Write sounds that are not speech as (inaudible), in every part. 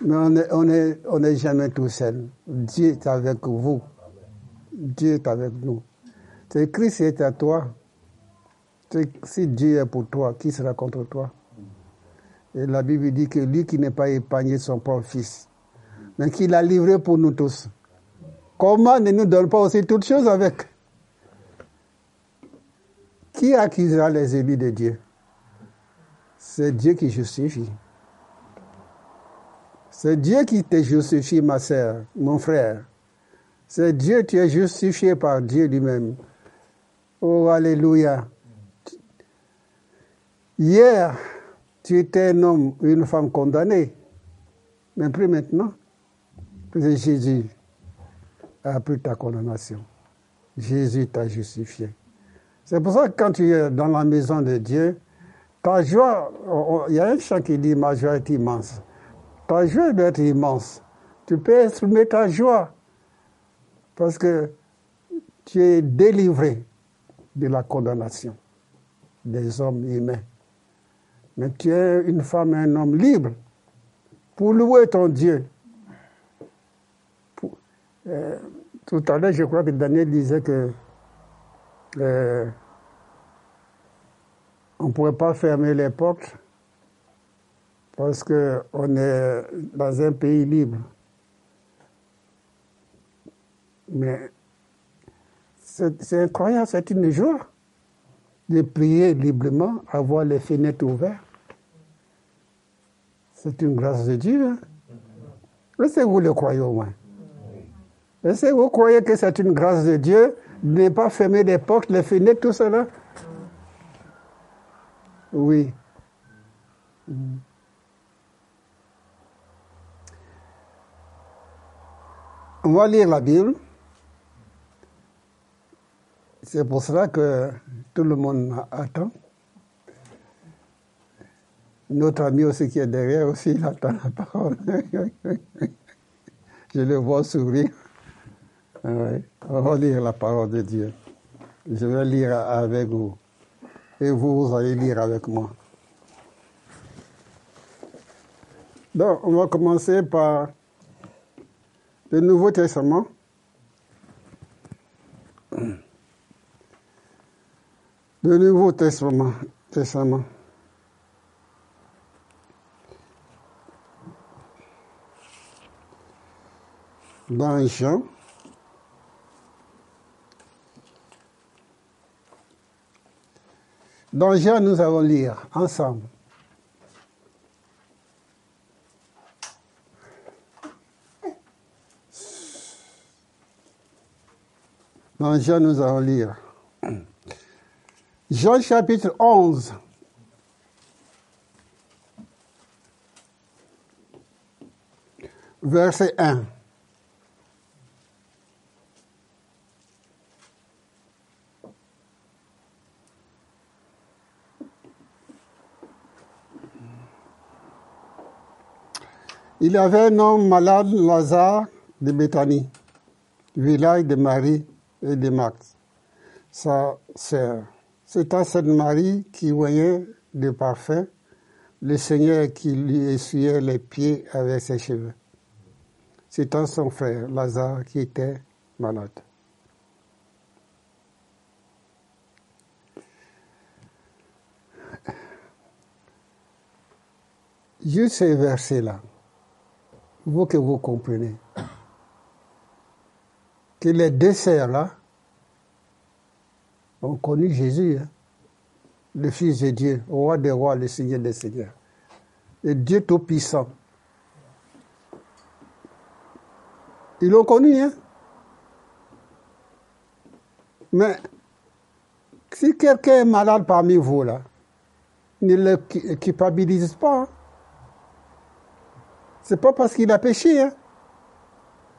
Mais on n'est on est, jamais tout seul. Dieu est avec vous. Dieu est avec nous. C'est Christ est à toi. Si Dieu est pour toi, qui sera contre toi? Et la Bible dit que lui qui n'est pas épargné son propre fils, mais qu'il a livré pour nous tous. Comment ne nous donne pas aussi toutes choses avec? Qui accusera les élus de Dieu? C'est Dieu qui justifie. C'est Dieu qui te justifie, ma sœur, mon frère. C'est Dieu, tu es justifié par Dieu lui-même. Oh, Alléluia. Hier, tu étais un homme, une femme condamnée. Mais plus maintenant, Jésus a pris ta condamnation. Jésus t'a justifié. C'est pour ça que quand tu es dans la maison de Dieu, ta joie, il y a un chant qui dit Ma joie est immense. Ta joie doit être immense. Tu peux exprimer ta joie parce que tu es délivré de la condamnation des hommes humains. Mais tu es une femme et un homme libre pour louer ton Dieu. Euh, tout à l'heure, je crois que Daniel disait que euh, on ne pourrait pas fermer les portes parce qu'on est dans un pays libre. Mais c'est incroyable, c'est une joie de prier librement, avoir les fenêtres ouvertes. C'est une grâce de Dieu. Hein. Est-ce que vous le croyez au moins Est-ce que vous croyez que c'est une grâce de Dieu de ne pas fermer les portes, les fenêtres, tout cela Oui. On va lire la Bible. C'est pour cela que tout le monde attend. Notre ami aussi qui est derrière aussi, il attend la parole. (laughs) Je le vois sourire. On va lire la parole de Dieu. Je vais lire avec vous. Et vous, vous allez lire avec moi. Donc, on va commencer par le Nouveau Testament. Le Nouveau Testament. Testament. dans Jean. Dans Jean, nous allons lire ensemble. Dans Jean, nous allons lire. Jean chapitre 11. Verset 1. Il y avait un homme malade, Lazare, de Béthanie, village de Marie et de Max, sa sœur. C'était cette Marie qui voyait de parfait le Seigneur qui lui essuyait les pieds avec ses cheveux. C'était son frère, Lazare, qui était malade. Juste ces versets-là, vous que vous comprenez que les deux sœurs-là ont connu Jésus, hein, le Fils de Dieu, le roi des rois, le Seigneur des seigneurs, le Dieu tout-puissant. Ils l'ont connu, hein? Mais si quelqu'un est malade parmi vous, là, ne le culpabilise pas. Hein. C'est pas parce qu'il a péché. Hein.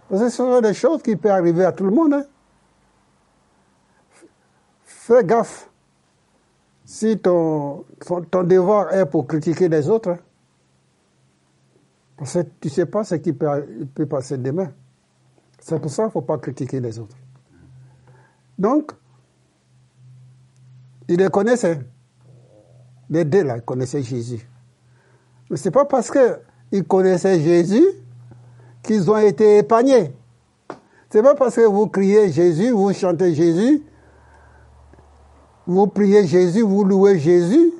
Parce que ce sont des choses qui peuvent arriver à tout le monde. Hein. Fais gaffe. Si ton, devoir est pour critiquer les autres, hein. parce que tu ne sais pas ce qui peut, passer demain. C'est pour ça qu'il ne faut pas critiquer les autres. Donc, ils les connaissaient. Les deux là connaissaient Jésus. Mais ce n'est pas parce que ils connaissaient Jésus qu'ils ont été épargnés. C'est pas parce que vous criez Jésus, vous chantez Jésus, vous priez Jésus, vous louez Jésus.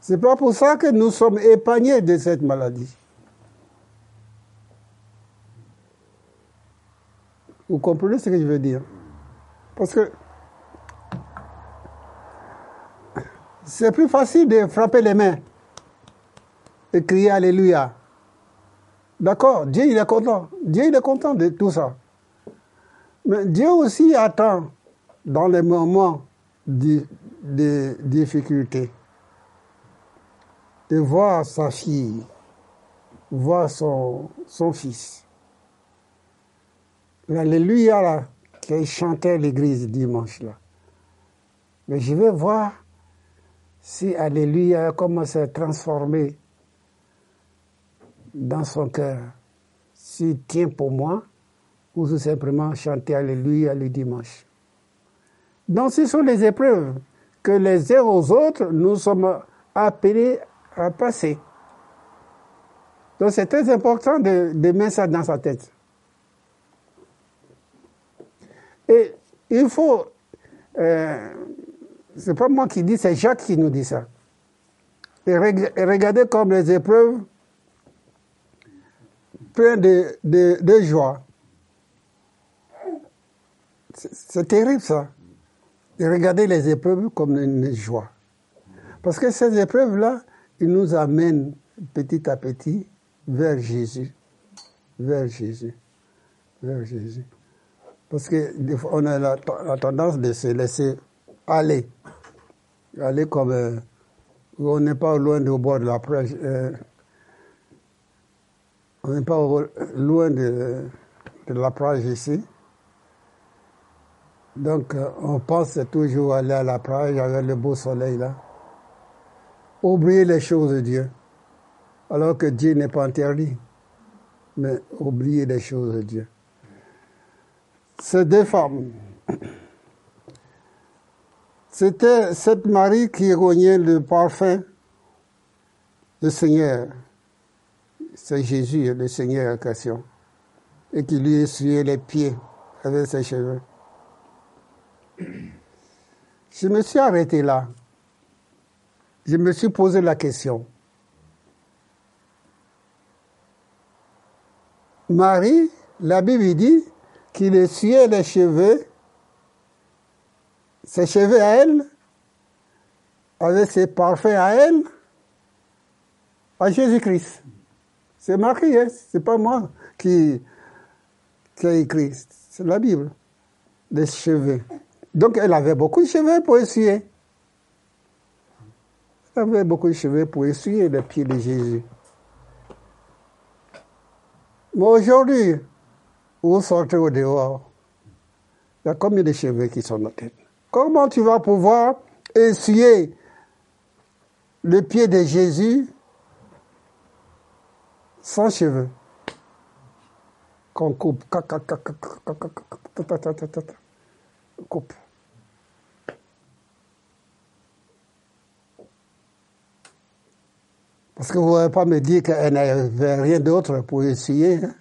C'est pas pour ça que nous sommes épargnés de cette maladie. Vous comprenez ce que je veux dire? Parce que c'est plus facile de frapper les mains et crier Alléluia. D'accord, Dieu il est content. Dieu il est content de tout ça. Mais Dieu aussi attend dans les moments de, difficulté de voir sa fille, voir son, son fils. L'Alléluia là, qu'il chantait l'église dimanche là. Mais je vais voir si Alléluia commence à se transformer dans son cœur. S'il tient pour moi, ou simplement chanter Alléluia le dimanche. Donc ce sont les épreuves que les uns aux autres, nous sommes appelés à passer. Donc c'est très important de, de mettre ça dans sa tête. Et il faut, euh, c'est pas moi qui dis, c'est Jacques qui nous dit ça. Et regardez comme les épreuves plein de, de, de joie. C'est terrible ça. Et regardez les épreuves comme une joie. Parce que ces épreuves-là, ils nous amènent petit à petit vers Jésus. Vers Jésus. Vers Jésus. Parce qu'on a la, la, tendance de se laisser aller. Aller comme. Euh, on n'est pas loin du bord de la plage. Euh, on n'est pas loin de, la plage ici. Donc, euh, on pense toujours aller à la plage avec le beau soleil là. Oublier les choses de Dieu. Alors que Dieu n'est pas interdit. Mais oublier les choses de Dieu ces deux femmes. C'était cette Marie qui rognait le parfum du Seigneur. C'est Jésus, le Seigneur en question. Et qui lui essuyait les pieds avec ses cheveux. Je me suis arrêté là. Je me suis posé la question. Marie, la Bible dit, qu'il essuyait les cheveux, ses cheveux à elle, avec ses parfums à elle, à Jésus-Christ. C'est marqué, hein? c'est pas moi qui, qui a écrit, c'est la Bible, des cheveux. Donc elle avait beaucoup de cheveux pour essuyer. Elle avait beaucoup de cheveux pour essuyer les pieds de Jésus. Mais aujourd'hui, vous sortez au dehors, il y a combien de cheveux qui sont dans la tête? Comment tu vas pouvoir essuyer le pied de Jésus sans cheveux Qu'on coupe. Coupe. Parce que vous ne pouvez pas me dire qu'elle n'avait rien d'autre pour essuyer. Hein?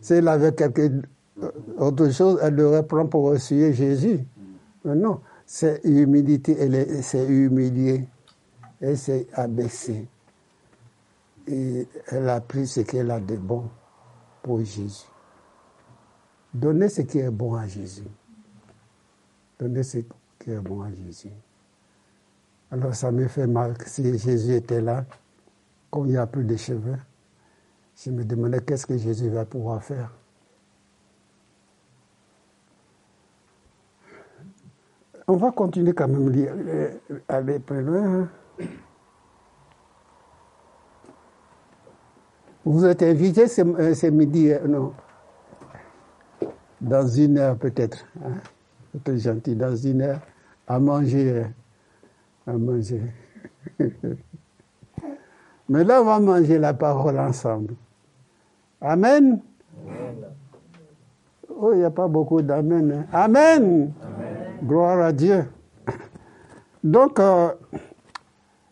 Si elle avait quelque autre chose, elle le reprend pour essuyer Jésus. Mais non, c'est humilité, elle s'est humiliée, elle s'est abaissée. Et elle a pris ce qu'elle a de bon pour Jésus. Donnez ce qui est bon à Jésus. Donnez ce qui est bon à Jésus. Alors ça me fait mal que si Jésus était là, comme il n'y a plus de cheveux, je me demandais qu'est-ce que Jésus va pouvoir faire. On va continuer quand même euh, aller plus loin. Hein. Vous êtes invité ce, euh, midi, euh, non? Dans une heure peut-être. Hein? gentil, dans une heure, à manger. À manger. (laughs) Mais là, on va manger la parole ensemble. Amen? Oh, il n'y a pas beaucoup d'amen. Hein? Amen. Gloire à Dieu. Donc, euh,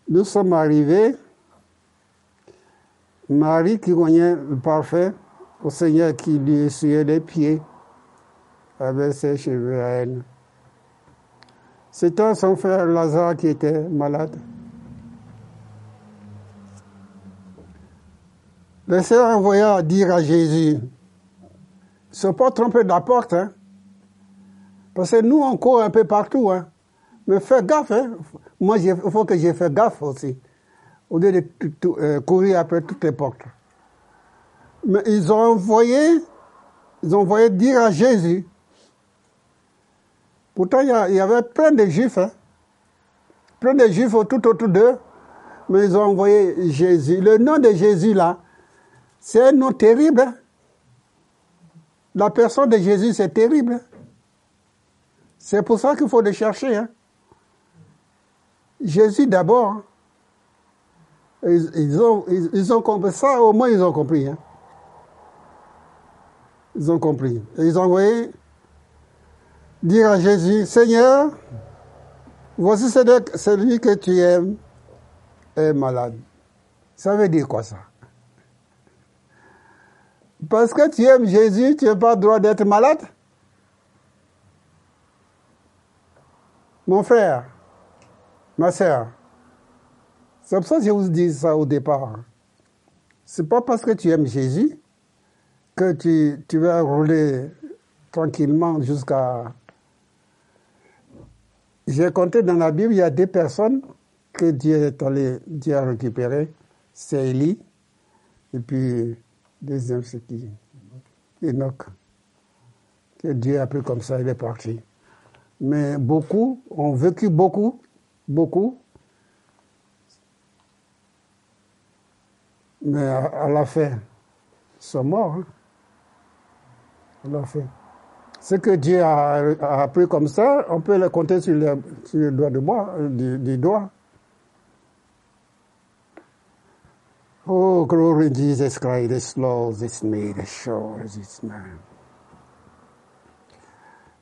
nous sommes arrivés Marie qui voyait le parfait au Seigneur qui lui essuyait les pieds avec ses cheveux à elle. C'était son frère Lazare qui était malade. Le Seigneur envoya dire à Jésus, se pas tromper de la porte, hein? parce que nous on court un peu partout, hein? mais fais gaffe, hein? moi il faut que j'ai fait gaffe aussi, au lieu de euh, courir après toutes les portes. Mais ils ont envoyé, ils ont envoyé dire à Jésus, pourtant il y, avait plein de juifs, hein? plein de juifs tout autour d'eux, mais ils ont envoyé Jésus. Le nom de Jésus là, c'est un nom terrible. Hein. La personne de Jésus, c'est terrible. Hein. C'est pour ça qu'il faut le chercher. Hein. Jésus d'abord. Ils, ont, ils, ont compris ça, au moins ils ont compris. Ils ont compris. ils ont envoyé dire à Jésus, Seigneur, voici celui que tu aimes est malade. Ça veut dire quoi ça? Parce que tu aimes Jésus, tu n'as pas le droit d'être malade? Mon frère, ma soeur, c'est pour ça que je vous dis ça au départ. C'est pas parce que tu aimes Jésus que tu, tu vas rouler tranquillement jusqu'à... J'ai compté dans la Bible, il y a deux personnes que Dieu est allé, Dieu a récupéré. C'est Élie et puis Deuxième, c'est qui? Enoch. Que Dieu a pris comme ça, il est parti. Mais beaucoup ont vécu beaucoup, beaucoup. Mais à, la fin, ils sont morts. Hein. À la fin. Ce que Dieu a, appris comme ça, on peut le compter sur le, doigt de moi, du, du doigt. Oh, glory Jesus Christ, this law, this made sure, this man.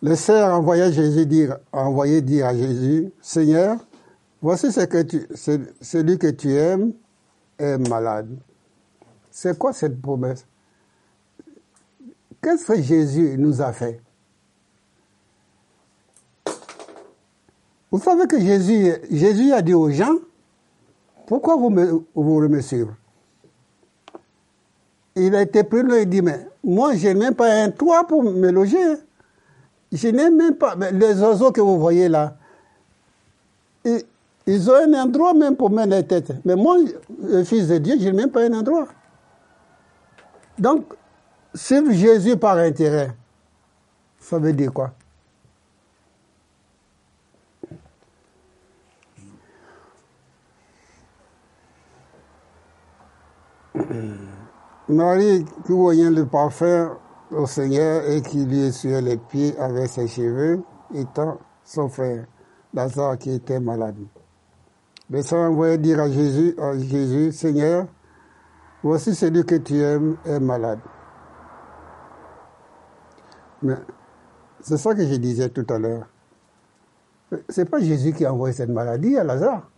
Le Seigneur a envoyé, Jésus dire, a envoyé dire à Jésus, Seigneur, voici ce que tu, celui que tu aimes est malade. C'est quoi cette promesse? Qu'est-ce que Jésus nous a fait? Vous savez que Jésus, a dit aux gens, pourquoi vous me, vous me suivez? Il a été pris il dit, mais moi, je n'ai même pas un toit pour me loger. Je n'ai même pas, les oiseaux que vous voyez là, ils, ont un endroit même pour mettre la tête. Mais moi, le Fils de Dieu, je n'ai même pas un endroit. Donc, suivre Jésus par intérêt, ça veut dire quoi? Marie qui voyait le parfum au Seigneur et qui lui essuyait les pieds avec ses cheveux, étant son frère, Lazare qui était malade. Le Seigneur envoyait dire à Jésus, à Jésus, Seigneur, voici celui que tu aimes est malade. Mais c'est ça que je disais tout à l'heure. C'est pas Jésus qui a envoyé cette maladie à Lazare.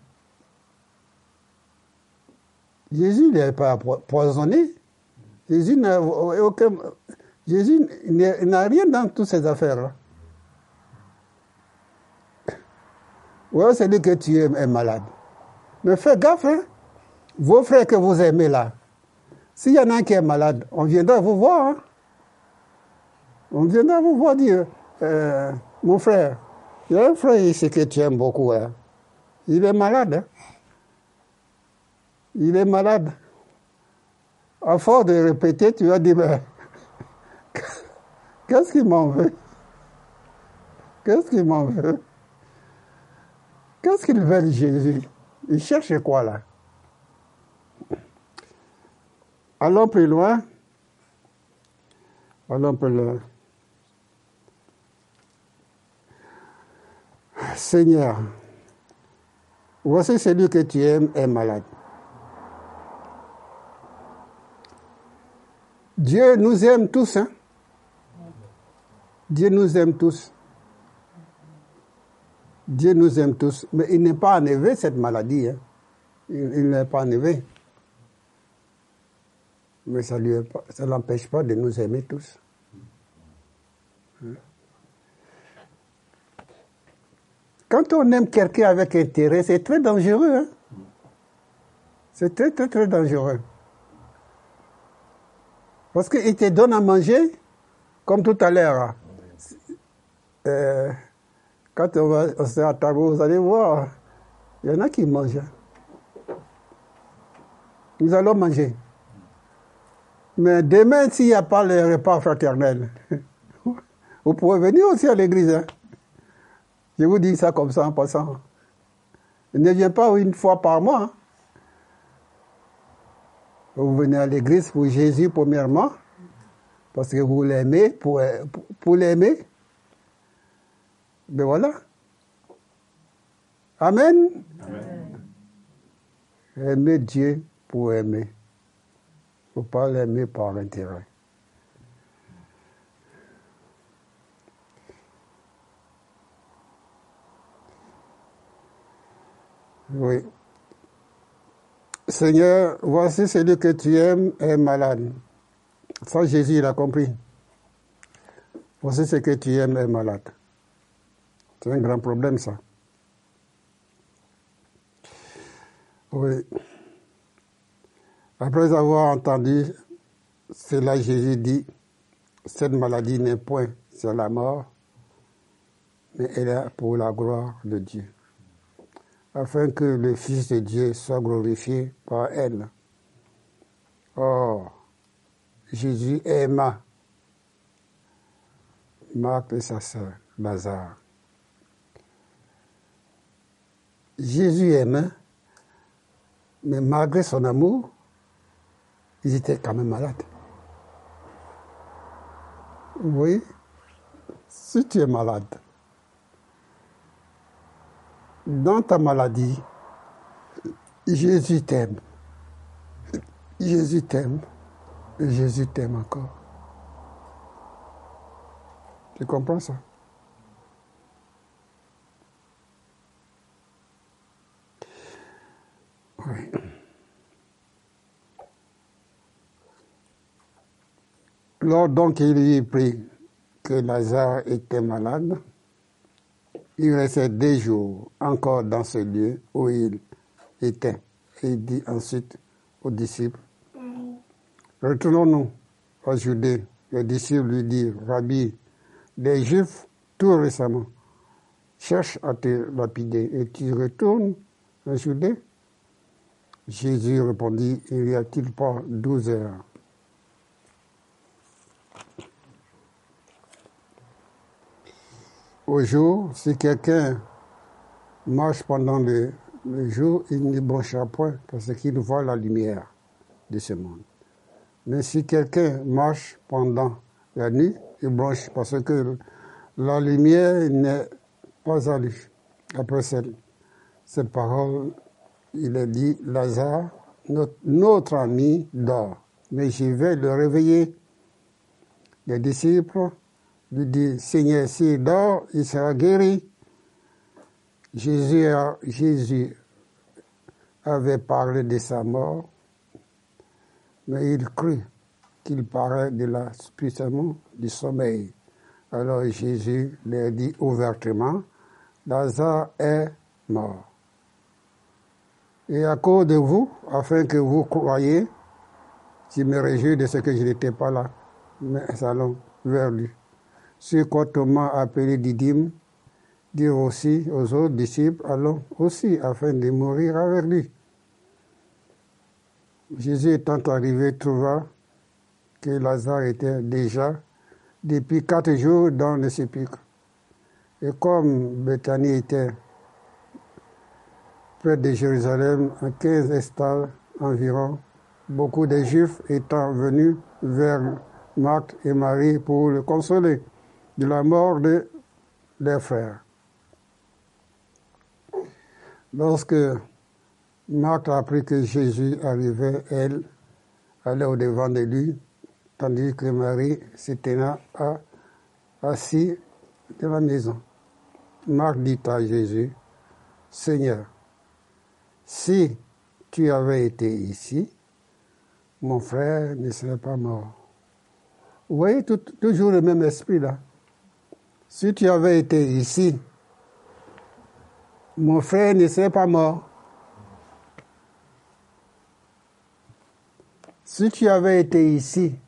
Jésus n'est pas poisonné. Jésus n'a aucun. Jésus n'a rien dans toutes ces affaires-là. Ouais, c'est lui que tu aimes est malade. Mais fais gaffe, hein. Vos frères que vous aimez là, s'il y en a un qui est malade, on viendra vous voir. Hein. On viendra vous voir dire, euh, mon frère, il y a un frère ici que tu aimes beaucoup. Hein. Il est malade. Hein. Il est malade à force de répéter, tu vas dire, mais (laughs) qu'est-ce qu'il m'en veut? Qu'est-ce qu'il m'en veut? Qu'est-ce qu'il veut Jésus? Il cherche quoi là? Allons plus loin. Allons plus loin. Seigneur, voici celui que tu aimes est malade. Dieu nous aime tous. Hein? Dieu nous aime tous. Dieu nous aime tous. Mais il n'est pas enlevé cette maladie. Hein? Il, n'est pas enlevé. Mais ça ne ça l'empêche pas de nous aimer tous. Hein? Quand on aime quelqu'un avec intérêt, c'est très dangereux. Hein? C'est très, très, très dangereux. Parce qu'il te donne à manger, comme tout à l'heure. Hein. Euh, quand on va on à table, vous allez voir, il y en a qui mangent. Nous allons manger. Mais demain, s'il n'y a pas le repas fraternel, (laughs) vous pouvez venir aussi à l'église. Hein. Je vous dis ça comme ça en passant. Ne viens pas une fois par mois. Hein. Vous venez à l'église pour Jésus premièrement, parce que vous l'aimez, pour, pour, l'aimer. Mais ben voilà. Amen. Amen. Aimer Dieu pour aimer. Faut pas l'aimer par intérêt. Oui. Seigneur, voici celui que tu aimes est malade. Ça, Jésus, il a compris. Voici ce que tu aimes est malade. C'est un grand problème, ça. Oui. Après avoir entendu cela, Jésus dit, cette maladie n'est point sur la mort, mais elle est pour la gloire de Dieu afin que le Fils de Dieu soit glorifié par elle. Or, Jésus aima Marc et sa sœur, Lazare. Jésus aimait, mais malgré son amour, ils étaient quand même malades. Oui, si tu es malade, dans ta maladie, Jésus t'aime. Jésus t'aime. Jésus t'aime encore. Tu comprends ça? Oui. Lors donc il y pris que Lazare était malade, il restait deux jours encore dans ce lieu où il était. Et il dit ensuite aux disciples, retournons-nous à Judée. Les disciples lui dirent, Rabbi, les Juifs, tout récemment, cherchent à te lapider et tu retournes à Judée? Jésus répondit, il n'y a-t-il pas douze heures au jour, si quelqu'un marche pendant le, jour, il ne bronchera point parce qu'il voit la lumière de ce monde. Mais si quelqu'un marche pendant la nuit, il bronche parce que la lumière n'est pas à lui. Après cette, parole, il a dit, Lazare, notre ami dort, mais je vais le réveiller. Les disciples lui dit, Seigneur, s'il dort, il sera guéri. Jésus, avait parlé de sa mort, mais il crut qu'il parlait de la puissance du sommeil. Alors Jésus leur dit ouvertement, Lazare est mort. Et à cause de vous, afin que vous croyiez, je me réjouis de ce que je n'étais pas là, mais allons vers lui ce qu'autrement appelé Didyme, dire aussi aux autres disciples, allons aussi afin de mourir avec lui. Jésus étant arrivé trouva que Lazare était déjà depuis quatre jours dans le sépulcre. Et comme Bethanie était près de Jérusalem, à 15 estades environ, beaucoup de Juifs étant venus vers Marc et Marie pour le consoler de la mort de leurs frères. Lorsque Marthe a appris que Jésus arrivait, elle allait au devant de lui, tandis que Marie s'était assis dans la maison. Marthe dit à Jésus, Seigneur, si tu avais été ici, mon frère ne serait pas mort. Vous voyez toujours le même esprit là. Si tu avais été ici, mon frère ne serait pas mort. Si tu avais été ici,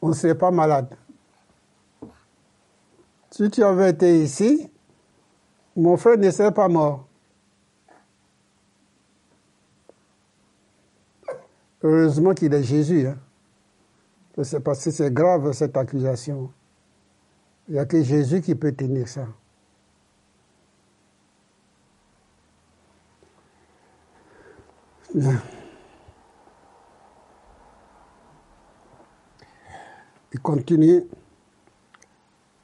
on ne serait pas malade. Si tu avais été ici, mon frère ne serait pas mort. Heureusement qu'il est Jésus. Hein. C'est parce que c'est grave cette accusation. Il n'y a que Jésus qui peut tenir ça. Il continue.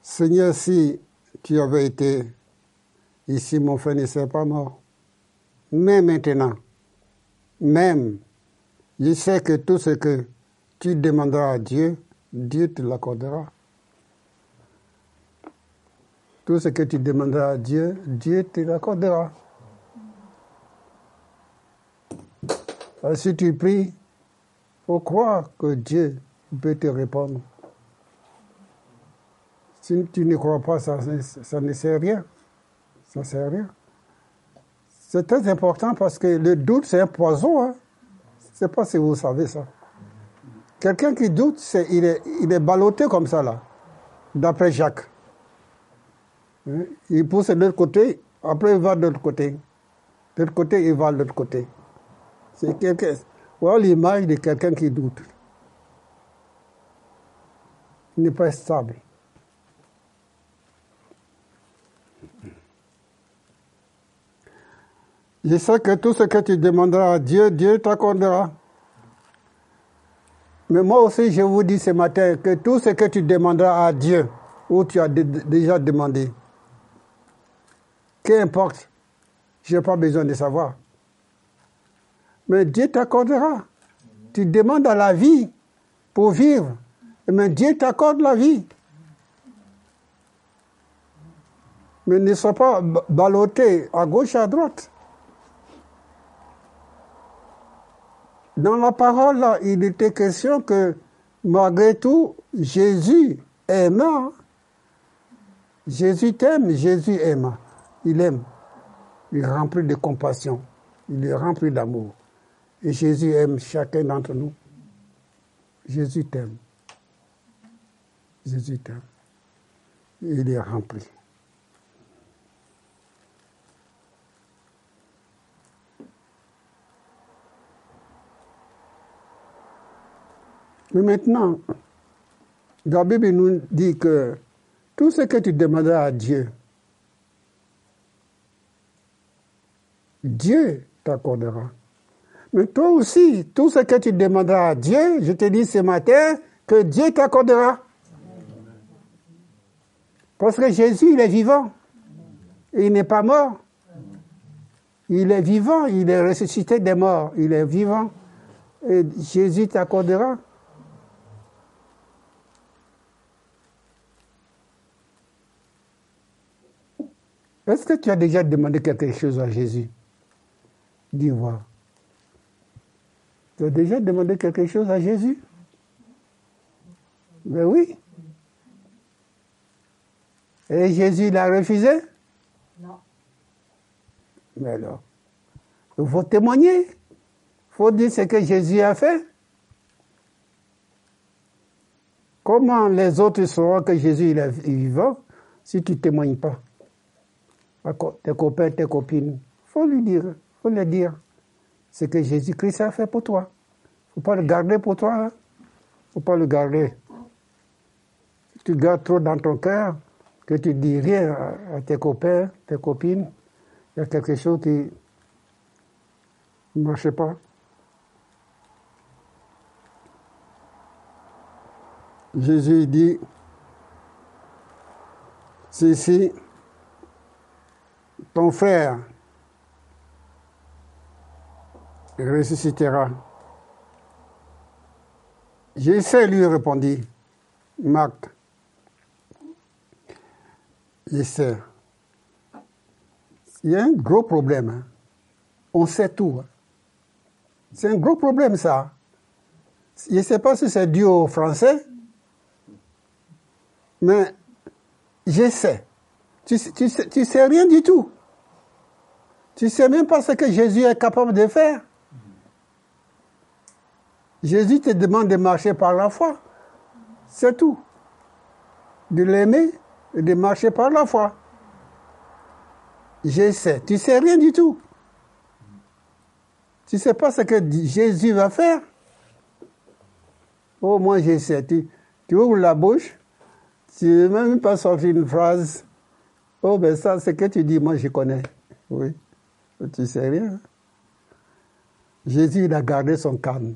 Seigneur, si tu avais été ici, mon frère ne serait pas mort. Mais maintenant, même, je sais que tout ce que tu demanderas à Dieu, Dieu te l'accordera. Tout ce que tu demanderas à Dieu, Dieu te l'accordera. si tu pries, faut croire que Dieu peut te répondre. Si tu ne crois pas, ça, ça ne sert à rien. Ça ne sert à rien. C'est très important parce que le doute, c'est un poison. Hein. Je ne sais pas si vous savez ça. Quelqu'un qui doute, il, est, il est ballotté comme ça, là, d'après Jacques. Il pousse de l'autre côté, après il va de l'autre côté. De l'autre côté, il va de l'autre côté. C'est quelqu'un. Voilà l'image de quelqu'un qui doute. Il n'est pas stable. Je sais que tout ce que tu demanderas à Dieu, Dieu t'accordera. Mais moi aussi, je vous dis ce matin que tout ce que tu demanderas à Dieu, ou tu as déjà demandé, qu'importe, je n'ai pas besoin de savoir. Mais Dieu t'accordera. Tu demandes à la vie pour vivre, mais Dieu t'accorde la vie. Mais ne sois pas ballotté à gauche à droite. Dans la parole, il était question que malgré tout, Jésus aima. Jésus t'aime, Jésus aime. Il aime. Il est rempli de compassion. Il est rempli d'amour. Et Jésus aime chacun d'entre nous. Jésus t'aime. Jésus t'aime. Il est rempli. Mais maintenant, la Bible nous dit que tout ce que tu demanderas à Dieu, Dieu t'accordera. Mais toi aussi, tout ce que tu demanderas à Dieu, je te dis ce matin que Dieu t'accordera. Parce que Jésus, il est vivant. il n'est pas mort. Il est vivant, il est ressuscité des morts. Il est vivant. Et Jésus t'accordera. Est-ce que tu as déjà demandé quelque chose à Jésus? Dis voir. Tu as déjà demandé quelque chose à Jésus? Ben oui. Et Jésus l'a refusé? Non. Mais alors, il faut témoigner. Il faut dire ce que Jésus a fait. Comment les autres sauront que Jésus est vivant si tu ne témoignes pas? Tes copains, tes copines, faut lui dire, faut lui dire ce que Jésus-Christ a fait pour toi. Faut pas le garder pour toi. Hein. Faut pas le garder. Tu gardes trop dans ton cœur, que tu dis rien à, tes copains, tes copines, il y a quelque chose qui ne marche pas. Jésus dit, ceci, ton frère ressuscitera. J'essaie, lui répondit Marc. J'essaie. Il y a un gros problème. Hein. On sait tout. Hein. C'est un gros problème, ça. Je ne sais pas si c'est dû au français, mais je sais. Tu, tu, sais, rien du tout. Tu sais même pas ce que Jésus est capable de faire. Jésus te demande de marcher par la foi. C'est tout. De l'aimer et de marcher par la foi. Je sais. Tu sais rien du tout. Tu sais pas ce que Jésus va faire. Oh, moi, je sais. Tu, tu ouvres la bouche, tu ne même pas sortir une phrase. Oh, ben ça, ce que tu dis, moi, je connais. Oui. Tu sais rien. Jésus, il a gardé son calme.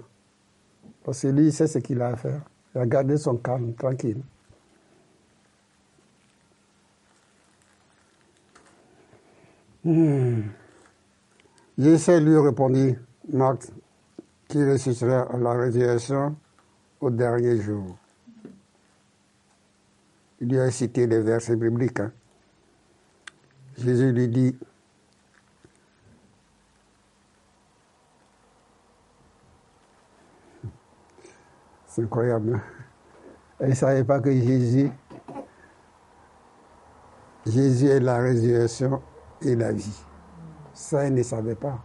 Parce que lui, il sait ce qu'il a à faire. Il a gardé son calme, tranquille. Hmm. Jésus lui répondit, Marc, qui ressuscitera à la résurrection au dernier jour. Il lui a cité les versets bibliques. Hein. Jésus lui dit, C'est incroyable. Elle ne savait pas que Jésus, Jésus est la résurrection et la vie. Ça, elle ne savait pas.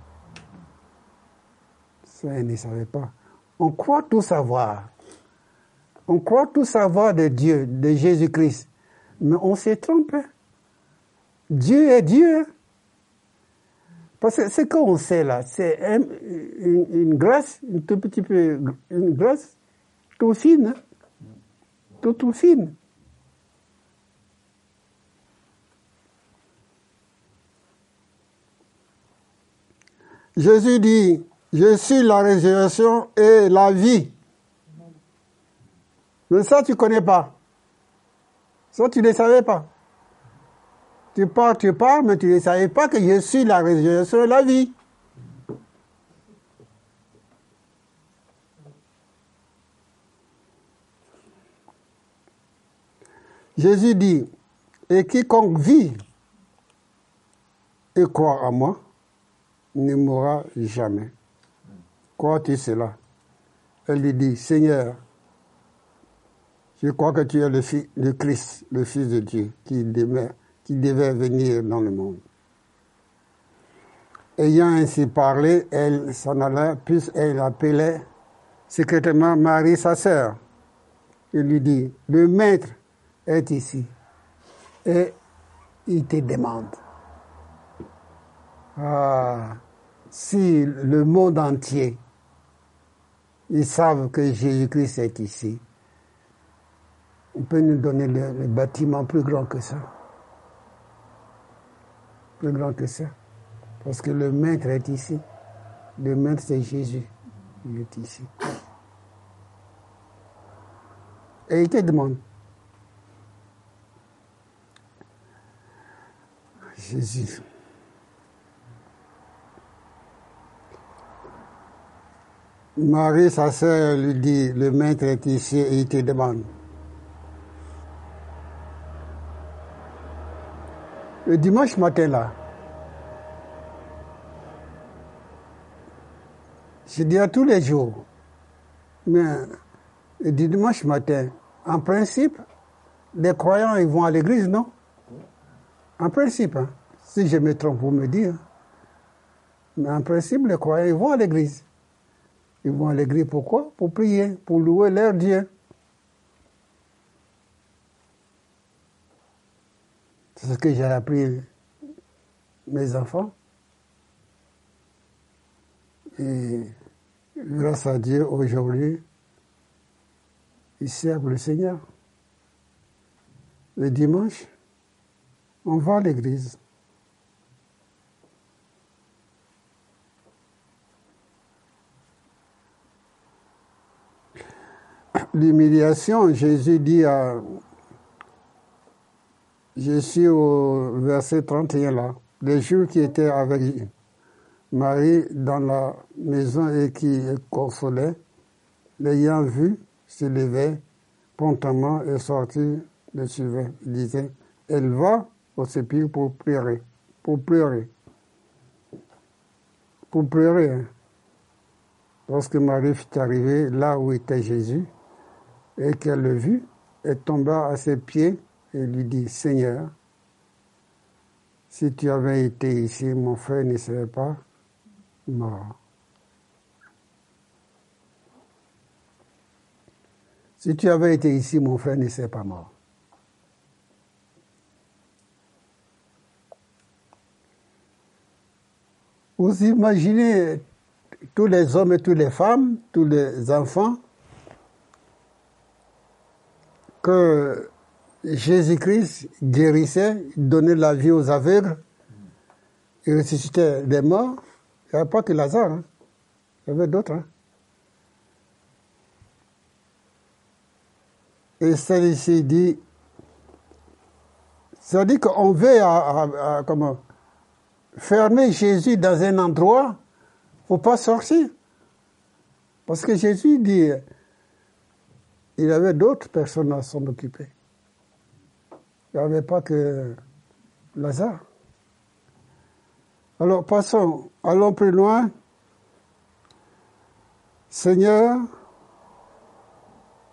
Ça, elle ne savait pas. On croit tout savoir. On croit tout savoir de Dieu, de Jésus-Christ. Mais on s'est trompé. Dieu est Dieu. Parce que ce qu'on sait là, c'est une, une, grâce, un tout petit peu, une grâce tout fine, tout, tout fine. Jésus dit, je suis la résurrection et la vie. Mais ça, tu connais pas. Ça, tu ne savais pas. Tu parles, tu parles, mais tu ne savais pas que je suis la résurrection et la vie. Jésus dit, et quiconque vit et croit à moi ne mourra jamais. Crois-tu cela? Elle lui dit, Seigneur, je crois que tu es le, fils, le Christ, le Fils de Dieu, qui devait, qui devait venir dans le monde. Ayant ainsi parlé, elle s'en alla, puis elle appelait secrètement Marie, sa sœur. Il lui dit, le maître est ici et il te demande. Ah, si le monde entier, ils savent que Jésus-Christ est ici, on peut nous donner le, bâtiment plus grand que ça. Plus grand que ça. Parce que le maître est ici. Le maître, c'est Jésus. Il est ici. Et il te demande, Jésus. Marie, sa sœur, lui dit, le maître est ici et il te demande. Le dimanche matin, là, je dis à tous les jours, mais le dimanche matin, en principe, les croyants, ils vont à l'église, non? En principe, hein, si je me trompe, vous me dire. Mais en principe, les croyants, ils vont à l'église. Ils vont à l'église pourquoi? Pour prier, pour louer leur Dieu. C'est ce que j'ai appris mes enfants. Et grâce à Dieu, aujourd'hui, ils servent le Seigneur. Le dimanche, on va à l'église. L'humiliation, Jésus dit à... Je suis au verset 31 là. Les jours qui étaient avec Marie dans la maison et qui consolait, l'ayant vu, se levait promptement et sortit le suivait. Il disait, elle va au sépulcre pour pleurer, pour pleurer, pour pleurer. Hein. Lorsque Marie fut arrivée là où était Jésus et qu'elle le vit, elle tomba à ses pieds et lui dit, Seigneur, si tu avais été ici, mon frère ne serait pas mort. Si tu avais été ici, mon frère ne serait pas mort. Vous imaginez tous les hommes et toutes les femmes, tous les enfants, que Jésus-Christ guérissait, donnait la vie aux aveugles, il ressuscitait des morts. Il n'y avait pas que Lazare, hein. il y avait d'autres. Hein. Et celui-ci dit, ça dit qu'on veut comment, fermer Jésus dans un endroit, faut pas sortir. Parce que Jésus dit, il avait d'autres personnes à s'en occuper. N'y pas que Lazare. Alors passons, allons plus loin. Seigneur,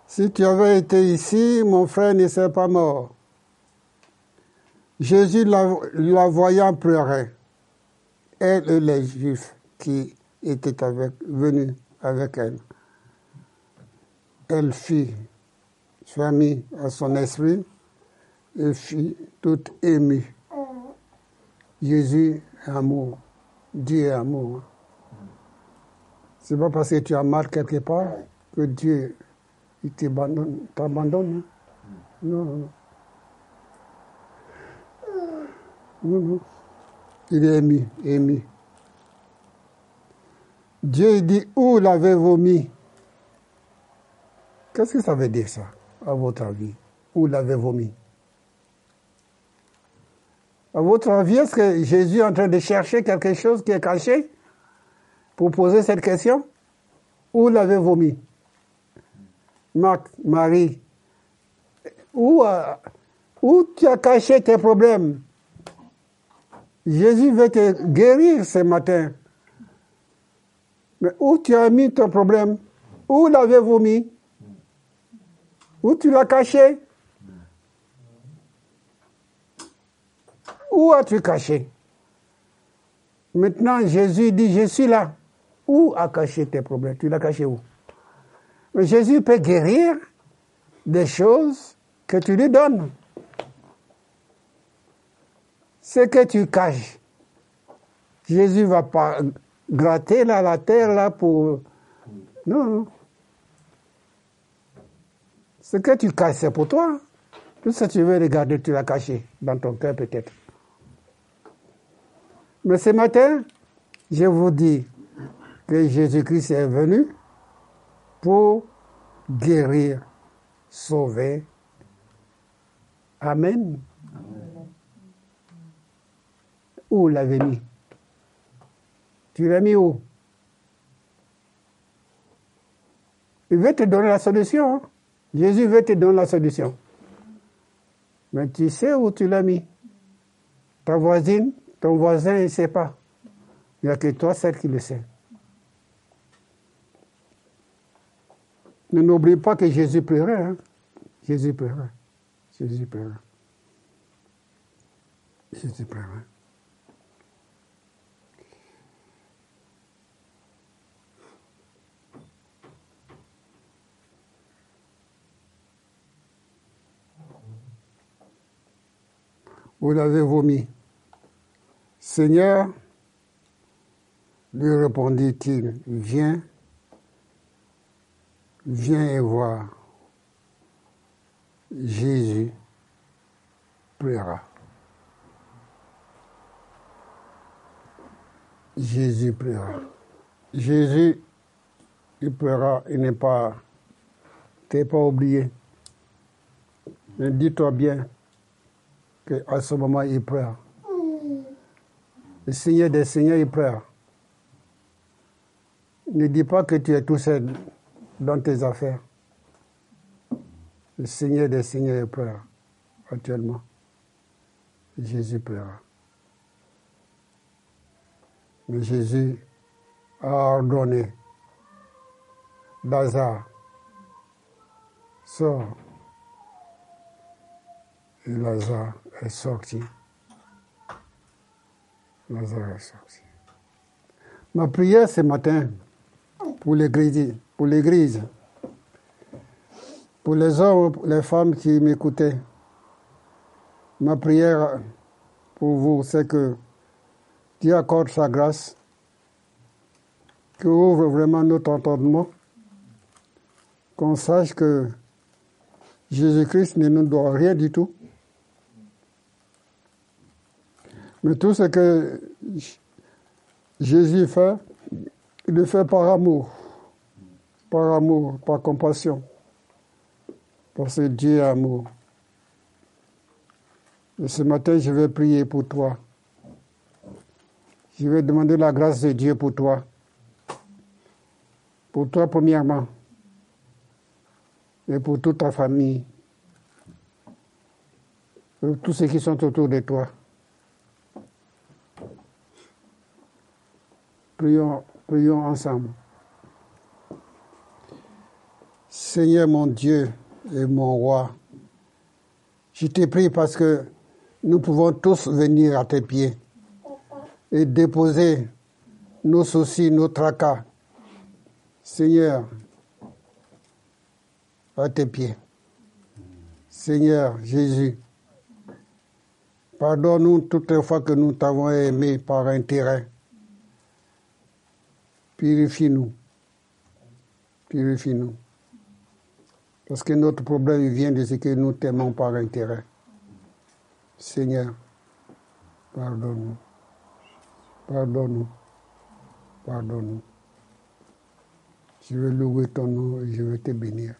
si tu avais été ici, mon frère ne serait pas mort. Jésus, la, voyant pleurer, elle et les Juifs qui étaient venus avec elle, elle fit famille à son esprit et fit toute émue. Jésus est amour, Dieu est amour. C'est pas parce que tu as mal quelque part que Dieu t'abandonne. Non, non. Non, non. Il est ému, ému. Dieu dit, où l'avez-vous mis Qu'est-ce que ça veut dire ça, à votre avis? Où l'avez-vous mis À votre avis, est-ce que Jésus est en train de chercher quelque chose qui est caché pour poser cette question? Où l'avez-vous mis Marc, Marie, où, euh, où tu as caché tes problèmes? Jésus veut te guérir ce matin. Mais où tu as mis ton problème? Où l'avez-vous mis Où tu l'as caché? Où as-tu caché? Maintenant, Jésus dit, je suis là. Où a caché tes problèmes? Tu l'as caché où? Mais Jésus peut guérir des choses que tu lui donnes. Ce que tu caches, Jésus va pas gratter là, la terre pour... Non, non. Ce que tu caches, c'est pour toi. Tout ça, tu veux regarder, tu l'as caché dans ton cœur peut-être. Mais ce matin, je vous dis que Jésus-Christ est venu pour guérir, sauver. Amen. Où l'avez mis? Tu l'as mis où? Il veut te donner la solution. Hein. Jésus veut te donner la solution. Mais tu sais où tu l'as mis? Ta voisine, ton voisin, il ne sait pas. Il n'y a que toi, celle qui le sait. Ne n'oublie pas que Jésus pleurait. Hein. Jésus pleurait. Jésus pleurait. Jésus pleurait. vous l'avez vomi. Seigneur, lui répondit-il, viens, viens et vois. Jésus pleura. Jésus pleura. Jésus, il pleura, il n'est pas, t'es pas oublié. Mais dis-toi bien, qu'à ce moment, il pleure. Le Seigneur des Seigneurs, il pleure. Ne dis pas que tu es tout seul dans tes affaires. Le Seigneur des Seigneurs, il pleure actuellement. Jésus pleure. Mais Jésus a ordonné Lazare, sort. Et Lazare est sorti. Ma prière ce matin pour l'église, pour l'église, pour les hommes, les femmes qui m'écoutaient, ma prière pour vous, c'est que Dieu accorde sa grâce, qu'il ouvre vraiment notre entendement, qu'on sache que Jésus-Christ ne nous doit rien du tout. Mais tout ce que Jésus fait, il le fait par amour, par amour, par compassion, parce que Dieu est amour. Et ce matin, je vais prier pour toi. Je vais demander la grâce de Dieu pour toi. Pour toi, premièrement. Et pour toute ta famille. Pour tous ceux qui sont autour de toi. Prions, ensemble. Seigneur mon Dieu et mon roi, je te prie parce que nous pouvons tous venir à tes pieds et déposer nos soucis, nos tracas. Seigneur, à tes pieds. Seigneur Jésus, pardonne-nous toutes les fois que nous t'avons aimé par intérêt. Purifie-nous. Purifie-nous. Parce que notre problème vient de ce que nous t'aimons par intérêt. Seigneur, pardonne-nous. Pardonne-nous. Pardonne-nous. Je vais louer ton nom et je vais te bénir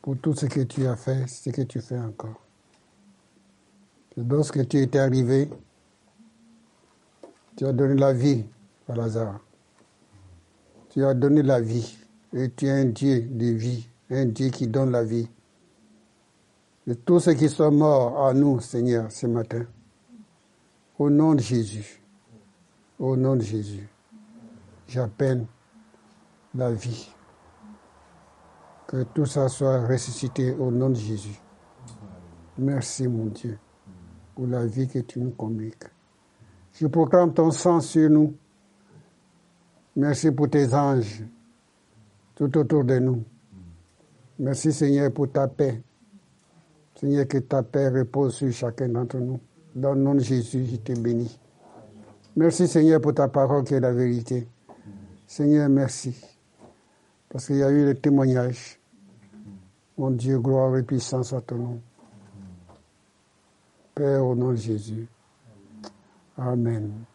pour tout ce que tu as fait, ce que tu fais encore. Lorsque tu étais arrivé, tu as donné la vie à Lazare. Tu as donné la vie et tu es un Dieu de vie, un Dieu qui donne la vie. Et tous ceux qui sont morts à nous, Seigneur, ce matin, au nom de Jésus, au nom de Jésus, j'appelle la vie. Que tout ça soit ressuscité au nom de Jésus. Merci, mon Dieu, pour la vie que tu nous communiques. Je proclame ton sang sur nous. Merci pour tes anges tout autour de nous. Merci, Seigneur, pour ta paix. Seigneur, que ta paix repose sur chacun d'entre nous. Dans le nom de Jésus, je te bénis. Merci, Seigneur, pour ta parole qui est la vérité. Seigneur, merci. Parce qu'il y a eu le témoignage. Mon Dieu, gloire et puissance à ton nom. Père, au nom de Jésus. Amen.